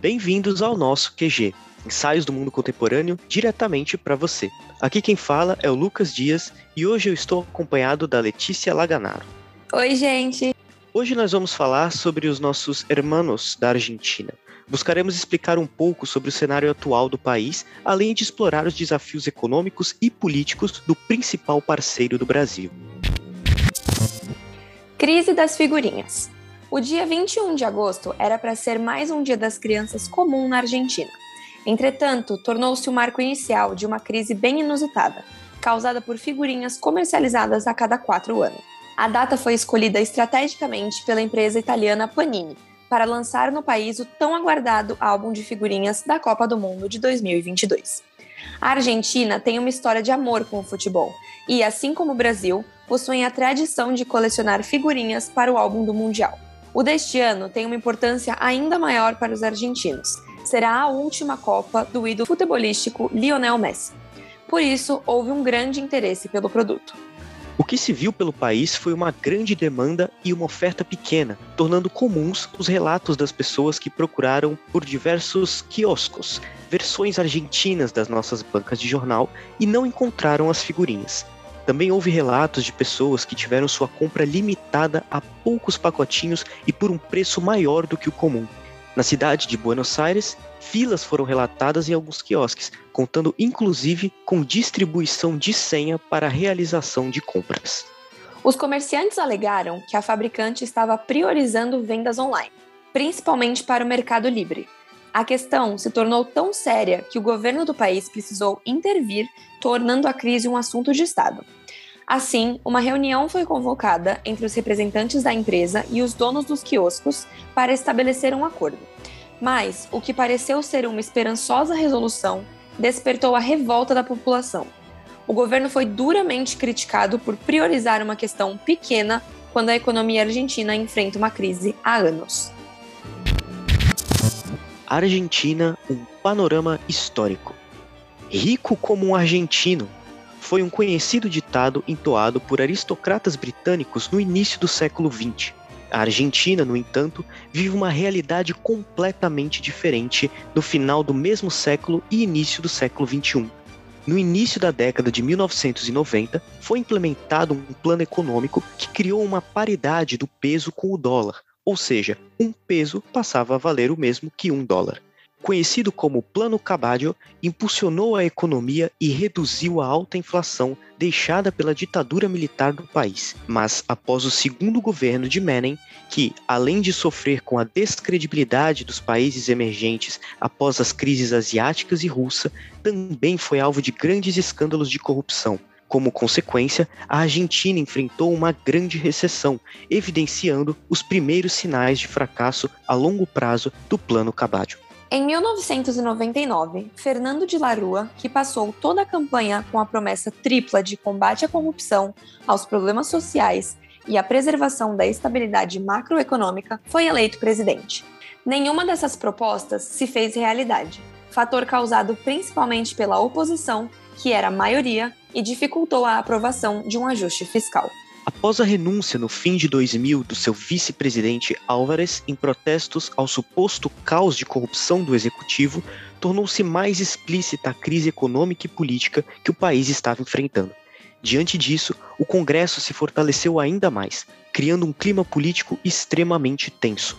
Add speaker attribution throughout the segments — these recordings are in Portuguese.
Speaker 1: Bem-vindos ao nosso QG, ensaios do mundo contemporâneo diretamente para você. Aqui quem fala é o Lucas Dias e hoje eu estou acompanhado da Letícia Laganaro.
Speaker 2: Oi, gente!
Speaker 1: Hoje nós vamos falar sobre os nossos hermanos da Argentina. Buscaremos explicar um pouco sobre o cenário atual do país, além de explorar os desafios econômicos e políticos do principal parceiro do Brasil.
Speaker 2: Crise das figurinhas. O dia 21 de agosto era para ser mais um Dia das Crianças comum na Argentina. Entretanto, tornou-se o marco inicial de uma crise bem inusitada, causada por figurinhas comercializadas a cada quatro anos. A data foi escolhida estrategicamente pela empresa italiana Panini para lançar no país o tão aguardado álbum de figurinhas da Copa do Mundo de 2022. A Argentina tem uma história de amor com o futebol e, assim como o Brasil, possuem a tradição de colecionar figurinhas para o álbum do Mundial. O deste ano tem uma importância ainda maior para os argentinos. Será a última Copa do ídolo futebolístico Lionel Messi. Por isso, houve um grande interesse pelo produto.
Speaker 1: O que se viu pelo país foi uma grande demanda e uma oferta pequena, tornando comuns os relatos das pessoas que procuraram por diversos quioscos, versões argentinas das nossas bancas de jornal e não encontraram as figurinhas. Também houve relatos de pessoas que tiveram sua compra limitada a poucos pacotinhos e por um preço maior do que o comum. Na cidade de Buenos Aires, filas foram relatadas em alguns quiosques, contando inclusive com distribuição de senha para realização de compras.
Speaker 2: Os comerciantes alegaram que a fabricante estava priorizando vendas online, principalmente para o Mercado Livre, a questão se tornou tão séria que o governo do país precisou intervir, tornando a crise um assunto de Estado. Assim, uma reunião foi convocada entre os representantes da empresa e os donos dos quioscos para estabelecer um acordo. Mas o que pareceu ser uma esperançosa resolução despertou a revolta da população. O governo foi duramente criticado por priorizar uma questão pequena quando a economia argentina enfrenta uma crise há anos.
Speaker 1: Argentina, um panorama histórico. Rico como um argentino foi um conhecido ditado entoado por aristocratas britânicos no início do século XX. A Argentina, no entanto, vive uma realidade completamente diferente no final do mesmo século e início do século XXI. No início da década de 1990, foi implementado um plano econômico que criou uma paridade do peso com o dólar, ou seja, um peso passava a valer o mesmo que um dólar. Conhecido como Plano Cabadio, impulsionou a economia e reduziu a alta inflação deixada pela ditadura militar do país. Mas após o segundo governo de Menem, que, além de sofrer com a descredibilidade dos países emergentes após as crises asiáticas e russa, também foi alvo de grandes escândalos de corrupção, como consequência, a Argentina enfrentou uma grande recessão, evidenciando os primeiros sinais de fracasso a longo prazo do Plano Cabadio.
Speaker 2: Em 1999, Fernando de la Rua, que passou toda a campanha com a promessa tripla de combate à corrupção, aos problemas sociais e à preservação da estabilidade macroeconômica, foi eleito presidente. Nenhuma dessas propostas se fez realidade, fator causado principalmente pela oposição que era a maioria, e dificultou a aprovação de um ajuste fiscal.
Speaker 1: Após a renúncia no fim de 2000 do seu vice-presidente Álvares em protestos ao suposto caos de corrupção do executivo, tornou-se mais explícita a crise econômica e política que o país estava enfrentando. Diante disso, o Congresso se fortaleceu ainda mais, criando um clima político extremamente tenso.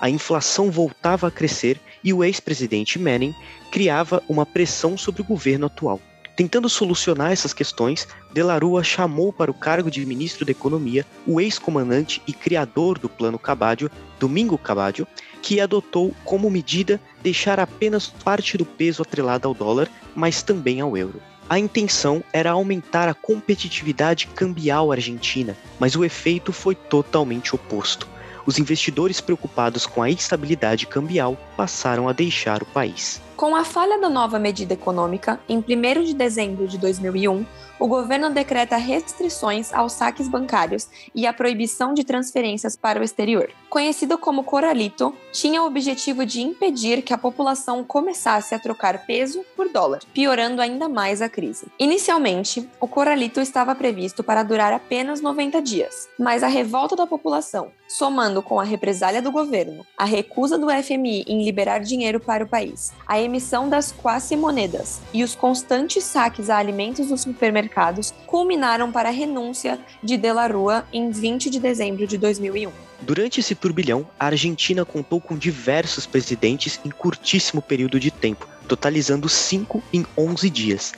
Speaker 1: A inflação voltava a crescer e o ex-presidente Menem criava uma pressão sobre o governo atual. Tentando solucionar essas questões, De La Rua chamou para o cargo de ministro da Economia o ex-comandante e criador do Plano Cabadio, Domingo Cabadio, que adotou como medida deixar apenas parte do peso atrelado ao dólar, mas também ao euro. A intenção era aumentar a competitividade cambial argentina, mas o efeito foi totalmente oposto. os investidores preocupados com a instabilidade cambial passaram a deixar o país.
Speaker 2: Com a falha da nova medida econômica, em 1 de dezembro de 2001, o governo decreta restrições aos saques bancários e a proibição de transferências para o exterior. Conhecido como Coralito, tinha o objetivo de impedir que a população começasse a trocar peso por dólar, piorando ainda mais a crise. Inicialmente, o Coralito estava previsto para durar apenas 90 dias, mas a revolta da população, somando com a represália do governo, a recusa do FMI em liberar dinheiro para o país, a emissão das quasi-moedas e os constantes saques a alimentos dos supermercados mercados culminaram para a renúncia de De La Rua em 20 de dezembro de 2001.
Speaker 1: Durante esse turbilhão, a Argentina contou com diversos presidentes em curtíssimo período de tempo, totalizando cinco em 11 dias.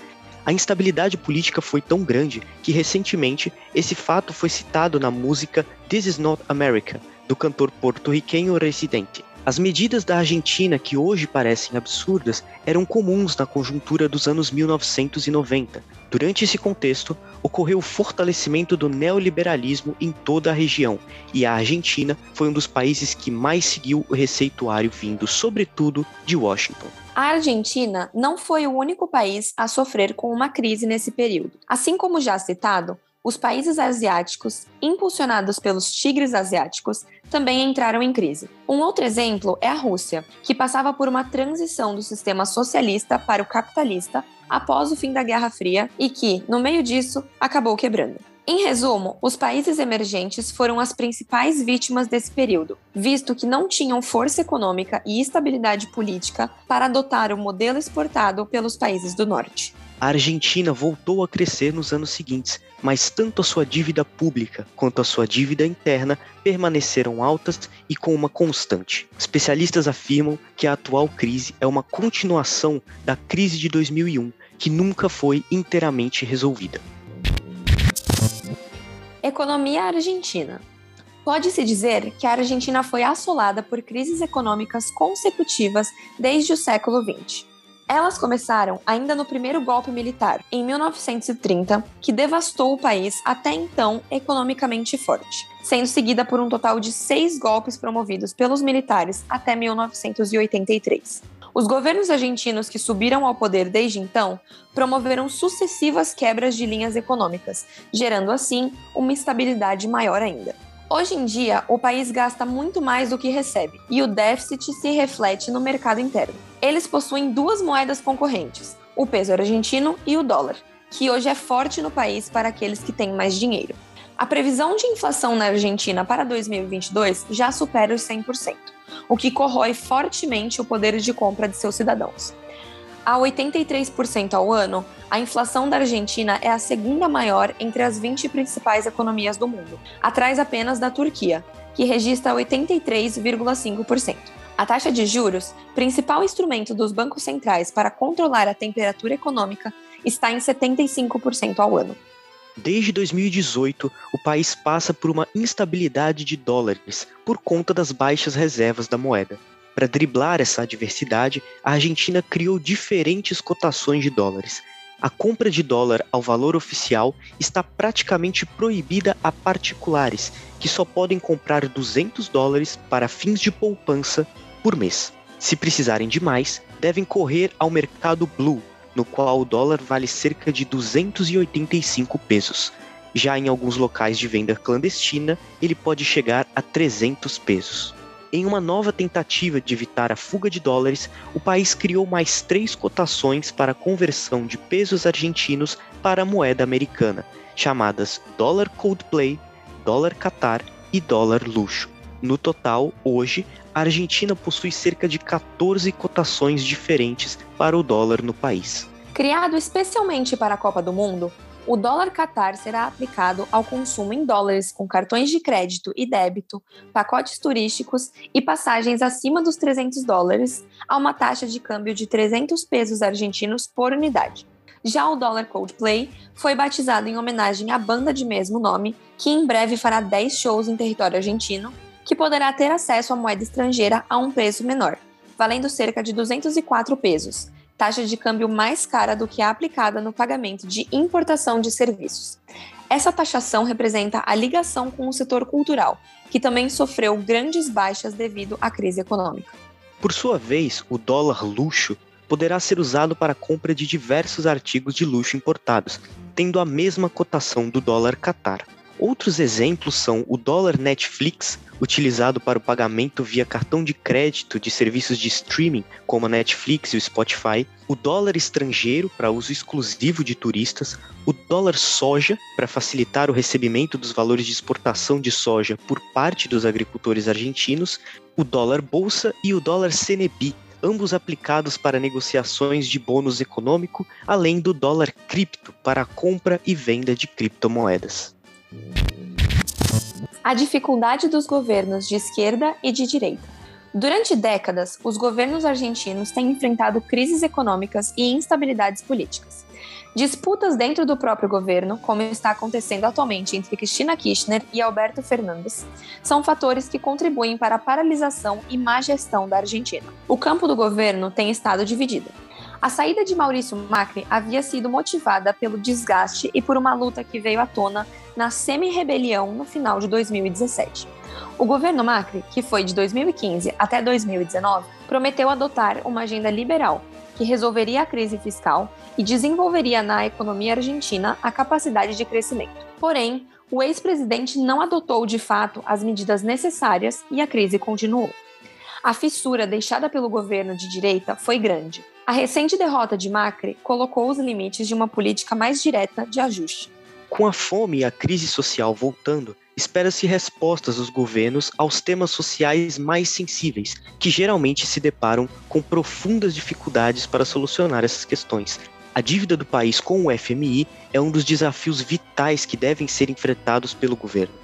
Speaker 1: A instabilidade política foi tão grande que recentemente esse fato foi citado na música This Is Not America, do cantor porto-riquenho Residente. As medidas da Argentina, que hoje parecem absurdas, eram comuns na conjuntura dos anos 1990. Durante esse contexto, ocorreu o fortalecimento do neoliberalismo em toda a região, e a Argentina foi um dos países que mais seguiu o receituário vindo, sobretudo, de Washington.
Speaker 2: A Argentina não foi o único país a sofrer com uma crise nesse período. Assim como já citado, os países asiáticos, impulsionados pelos tigres asiáticos, também entraram em crise. Um outro exemplo é a Rússia, que passava por uma transição do sistema socialista para o capitalista após o fim da Guerra Fria e que, no meio disso, acabou quebrando. Em resumo, os países emergentes foram as principais vítimas desse período, visto que não tinham força econômica e estabilidade política para adotar o modelo exportado pelos países do norte.
Speaker 1: A Argentina voltou a crescer nos anos seguintes, mas tanto a sua dívida pública quanto a sua dívida interna permaneceram altas e com uma constante. Especialistas afirmam que a atual crise é uma continuação da crise de 2001, que nunca foi inteiramente resolvida.
Speaker 2: Economia argentina. Pode-se dizer que a Argentina foi assolada por crises econômicas consecutivas desde o século XX. Elas começaram ainda no primeiro golpe militar, em 1930, que devastou o país até então economicamente forte, sendo seguida por um total de seis golpes promovidos pelos militares até 1983. Os governos argentinos que subiram ao poder desde então promoveram sucessivas quebras de linhas econômicas, gerando assim uma estabilidade maior ainda. Hoje em dia, o país gasta muito mais do que recebe e o déficit se reflete no mercado interno. Eles possuem duas moedas concorrentes, o peso argentino e o dólar, que hoje é forte no país para aqueles que têm mais dinheiro. A previsão de inflação na Argentina para 2022 já supera os 100%, o que corrói fortemente o poder de compra de seus cidadãos a 83% ao ano, a inflação da Argentina é a segunda maior entre as 20 principais economias do mundo, atrás apenas da Turquia, que registra 83,5%. A taxa de juros, principal instrumento dos bancos centrais para controlar a temperatura econômica, está em 75% ao ano.
Speaker 1: Desde 2018, o país passa por uma instabilidade de dólares por conta das baixas reservas da moeda. Para driblar essa adversidade, a Argentina criou diferentes cotações de dólares. A compra de dólar ao valor oficial está praticamente proibida a particulares, que só podem comprar 200 dólares para fins de poupança por mês. Se precisarem de mais, devem correr ao mercado blue, no qual o dólar vale cerca de 285 pesos. Já em alguns locais de venda clandestina, ele pode chegar a 300 pesos. Em uma nova tentativa de evitar a fuga de dólares, o país criou mais três cotações para a conversão de pesos argentinos para a moeda americana, chamadas dólar Coldplay, dólar Qatar e dólar luxo. No total, hoje, a Argentina possui cerca de 14 cotações diferentes para o dólar no país.
Speaker 2: Criado especialmente para a Copa do Mundo, o dólar Qatar será aplicado ao consumo em dólares com cartões de crédito e débito, pacotes turísticos e passagens acima dos 300 dólares, a uma taxa de câmbio de 300 pesos argentinos por unidade. Já o dólar Coldplay foi batizado em homenagem à banda de mesmo nome, que em breve fará 10 shows em território argentino, que poderá ter acesso à moeda estrangeira a um preço menor, valendo cerca de 204 pesos, taxa de câmbio mais cara do que a aplicada no pagamento de importação de serviços. Essa taxação representa a ligação com o setor cultural, que também sofreu grandes baixas devido à crise econômica.
Speaker 1: Por sua vez, o dólar luxo poderá ser usado para a compra de diversos artigos de luxo importados, tendo a mesma cotação do dólar Qatar. Outros exemplos são o dólar Netflix, utilizado para o pagamento via cartão de crédito de serviços de streaming como a Netflix e o Spotify, o dólar estrangeiro para uso exclusivo de turistas, o dólar soja para facilitar o recebimento dos valores de exportação de soja por parte dos agricultores argentinos, o dólar bolsa e o dólar CNB, ambos aplicados para negociações de bônus econômico, além do dólar cripto para a compra e venda de criptomoedas.
Speaker 2: A dificuldade dos governos de esquerda e de direita. Durante décadas, os governos argentinos têm enfrentado crises econômicas e instabilidades políticas. Disputas dentro do próprio governo, como está acontecendo atualmente entre Cristina Kirchner e Alberto Fernandes, são fatores que contribuem para a paralisação e má gestão da Argentina. O campo do governo tem estado dividido. A saída de Maurício Macri havia sido motivada pelo desgaste e por uma luta que veio à tona na semi-rebelião no final de 2017. O governo Macri, que foi de 2015 até 2019, prometeu adotar uma agenda liberal que resolveria a crise fiscal e desenvolveria na economia argentina a capacidade de crescimento. Porém, o ex-presidente não adotou de fato as medidas necessárias e a crise continuou. A fissura deixada pelo governo de direita foi grande a recente derrota de Macri colocou os limites de uma política mais direta de ajuste.
Speaker 1: Com a fome e a crise social voltando, espera-se respostas dos governos aos temas sociais mais sensíveis, que geralmente se deparam com profundas dificuldades para solucionar essas questões. A dívida do país com o FMI é um dos desafios vitais que devem ser enfrentados pelo governo.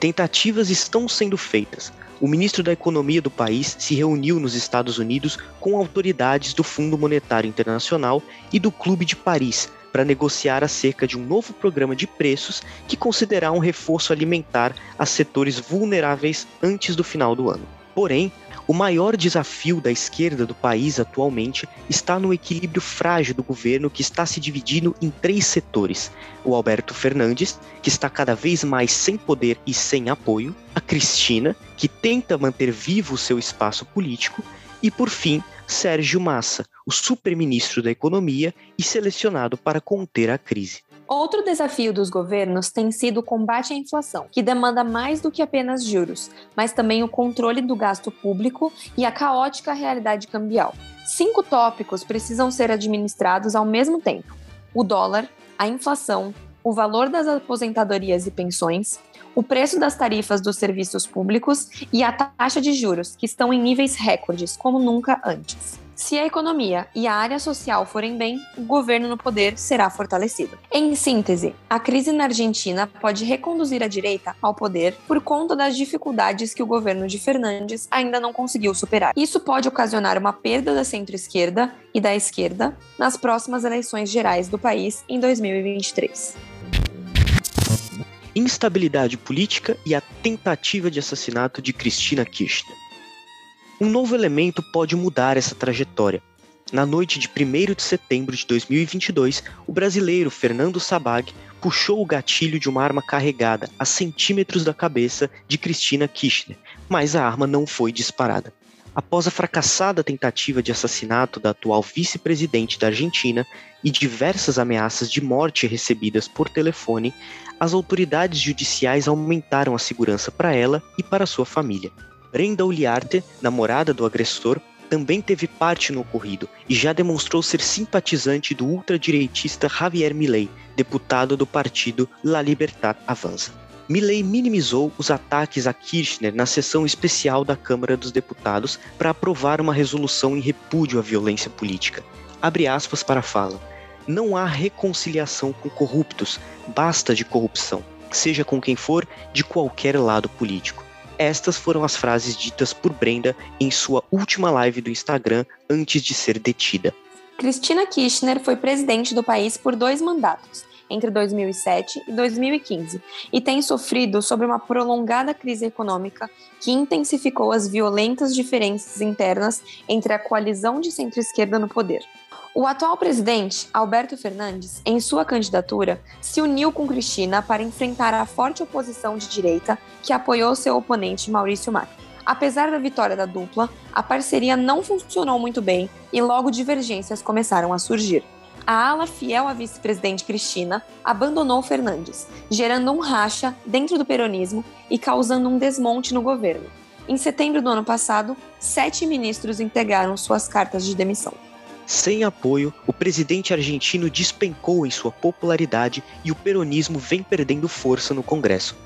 Speaker 1: Tentativas estão sendo feitas, o ministro da Economia do país se reuniu nos Estados Unidos com autoridades do Fundo Monetário Internacional e do Clube de Paris para negociar acerca de um novo programa de preços que considerará um reforço alimentar a setores vulneráveis antes do final do ano. Porém, o maior desafio da esquerda do país atualmente está no equilíbrio frágil do governo que está se dividindo em três setores: o Alberto Fernandes, que está cada vez mais sem poder e sem apoio, a Cristina, que tenta manter vivo o seu espaço político, e por fim, Sérgio Massa, o super-ministro da Economia e selecionado para conter a crise.
Speaker 2: Outro desafio dos governos tem sido o combate à inflação, que demanda mais do que apenas juros, mas também o controle do gasto público e a caótica realidade cambial. Cinco tópicos precisam ser administrados ao mesmo tempo: o dólar, a inflação, o valor das aposentadorias e pensões, o preço das tarifas dos serviços públicos e a taxa de juros, que estão em níveis recordes, como nunca antes. Se a economia e a área social forem bem, o governo no poder será fortalecido. Em síntese, a crise na Argentina pode reconduzir a direita ao poder por conta das dificuldades que o governo de Fernandes ainda não conseguiu superar. Isso pode ocasionar uma perda da centro-esquerda e da esquerda nas próximas eleições gerais do país em 2023
Speaker 1: instabilidade política e a tentativa de assassinato de Cristina Kirchner. Um novo elemento pode mudar essa trajetória. Na noite de 1 de setembro de 2022, o brasileiro Fernando Sabag puxou o gatilho de uma arma carregada a centímetros da cabeça de Cristina Kirchner, mas a arma não foi disparada. Após a fracassada tentativa de assassinato da atual vice-presidente da Argentina e diversas ameaças de morte recebidas por telefone, as autoridades judiciais aumentaram a segurança para ela e para sua família. Brenda Uliarte, namorada do agressor, também teve parte no ocorrido e já demonstrou ser simpatizante do ultradireitista Javier Milei, deputado do partido La Libertad Avanza. Milley minimizou os ataques a Kirchner na sessão especial da Câmara dos Deputados para aprovar uma resolução em repúdio à violência política. Abre aspas para a fala. Não há reconciliação com corruptos, basta de corrupção, seja com quem for, de qualquer lado político. Estas foram as frases ditas por Brenda em sua última live do Instagram antes de ser detida.
Speaker 2: Cristina Kirchner foi presidente do país por dois mandatos, entre 2007 e 2015, e tem sofrido sobre uma prolongada crise econômica que intensificou as violentas diferenças internas entre a coalizão de centro-esquerda no poder. O atual presidente, Alberto Fernandes, em sua candidatura, se uniu com Cristina para enfrentar a forte oposição de direita que apoiou seu oponente Maurício Macri. Apesar da vitória da dupla, a parceria não funcionou muito bem e logo divergências começaram a surgir. A ala fiel à vice-presidente Cristina abandonou Fernandes, gerando um racha dentro do peronismo e causando um desmonte no governo. Em setembro do ano passado, sete ministros entregaram suas cartas de demissão.
Speaker 1: Sem apoio, o presidente argentino despencou em sua popularidade e o peronismo vem perdendo força no Congresso.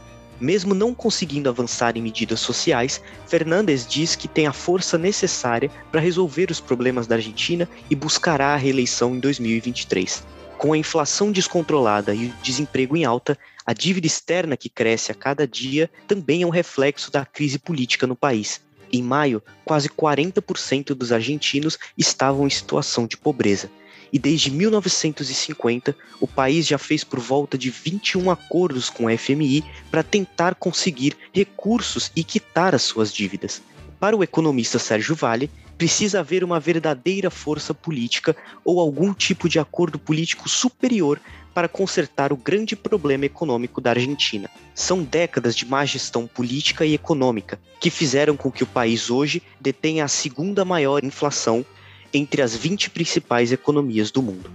Speaker 1: Mesmo não conseguindo avançar em medidas sociais, Fernandes diz que tem a força necessária para resolver os problemas da Argentina e buscará a reeleição em 2023. Com a inflação descontrolada e o desemprego em alta, a dívida externa que cresce a cada dia também é um reflexo da crise política no país. Em maio, quase 40% dos argentinos estavam em situação de pobreza e desde 1950 o país já fez por volta de 21 acordos com o FMI para tentar conseguir recursos e quitar as suas dívidas. Para o economista Sérgio Vale, precisa haver uma verdadeira força política ou algum tipo de acordo político superior para consertar o grande problema econômico da Argentina. São décadas de má gestão política e econômica que fizeram com que o país hoje detenha a segunda maior inflação entre as 20 principais economias do mundo.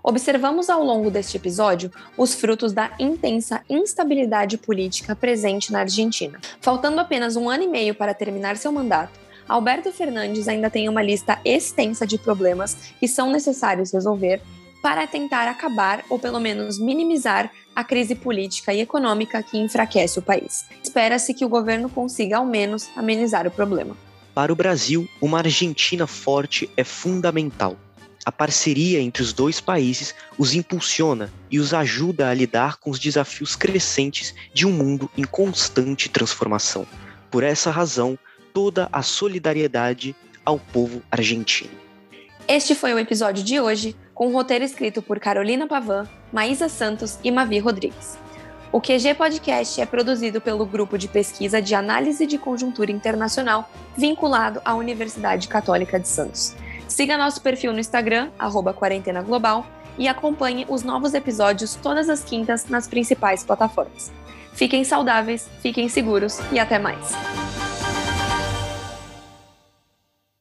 Speaker 2: Observamos ao longo deste episódio os frutos da intensa instabilidade política presente na Argentina. Faltando apenas um ano e meio para terminar seu mandato, Alberto Fernandes ainda tem uma lista extensa de problemas que são necessários resolver para tentar acabar ou pelo menos minimizar a crise política e econômica que enfraquece o país. Espera-se que o governo consiga ao menos amenizar o problema.
Speaker 1: Para o Brasil, uma Argentina forte é fundamental. A parceria entre os dois países os impulsiona e os ajuda a lidar com os desafios crescentes de um mundo em constante transformação. Por essa razão, toda a solidariedade ao povo argentino.
Speaker 2: Este foi o episódio de hoje, com o roteiro escrito por Carolina Pavan, Maísa Santos e Mavi Rodrigues. O QG Podcast é produzido pelo Grupo de Pesquisa de Análise de Conjuntura Internacional, vinculado à Universidade Católica de Santos. Siga nosso perfil no Instagram, Quarentena Global, e acompanhe os novos episódios todas as quintas nas principais plataformas. Fiquem saudáveis, fiquem seguros e até mais!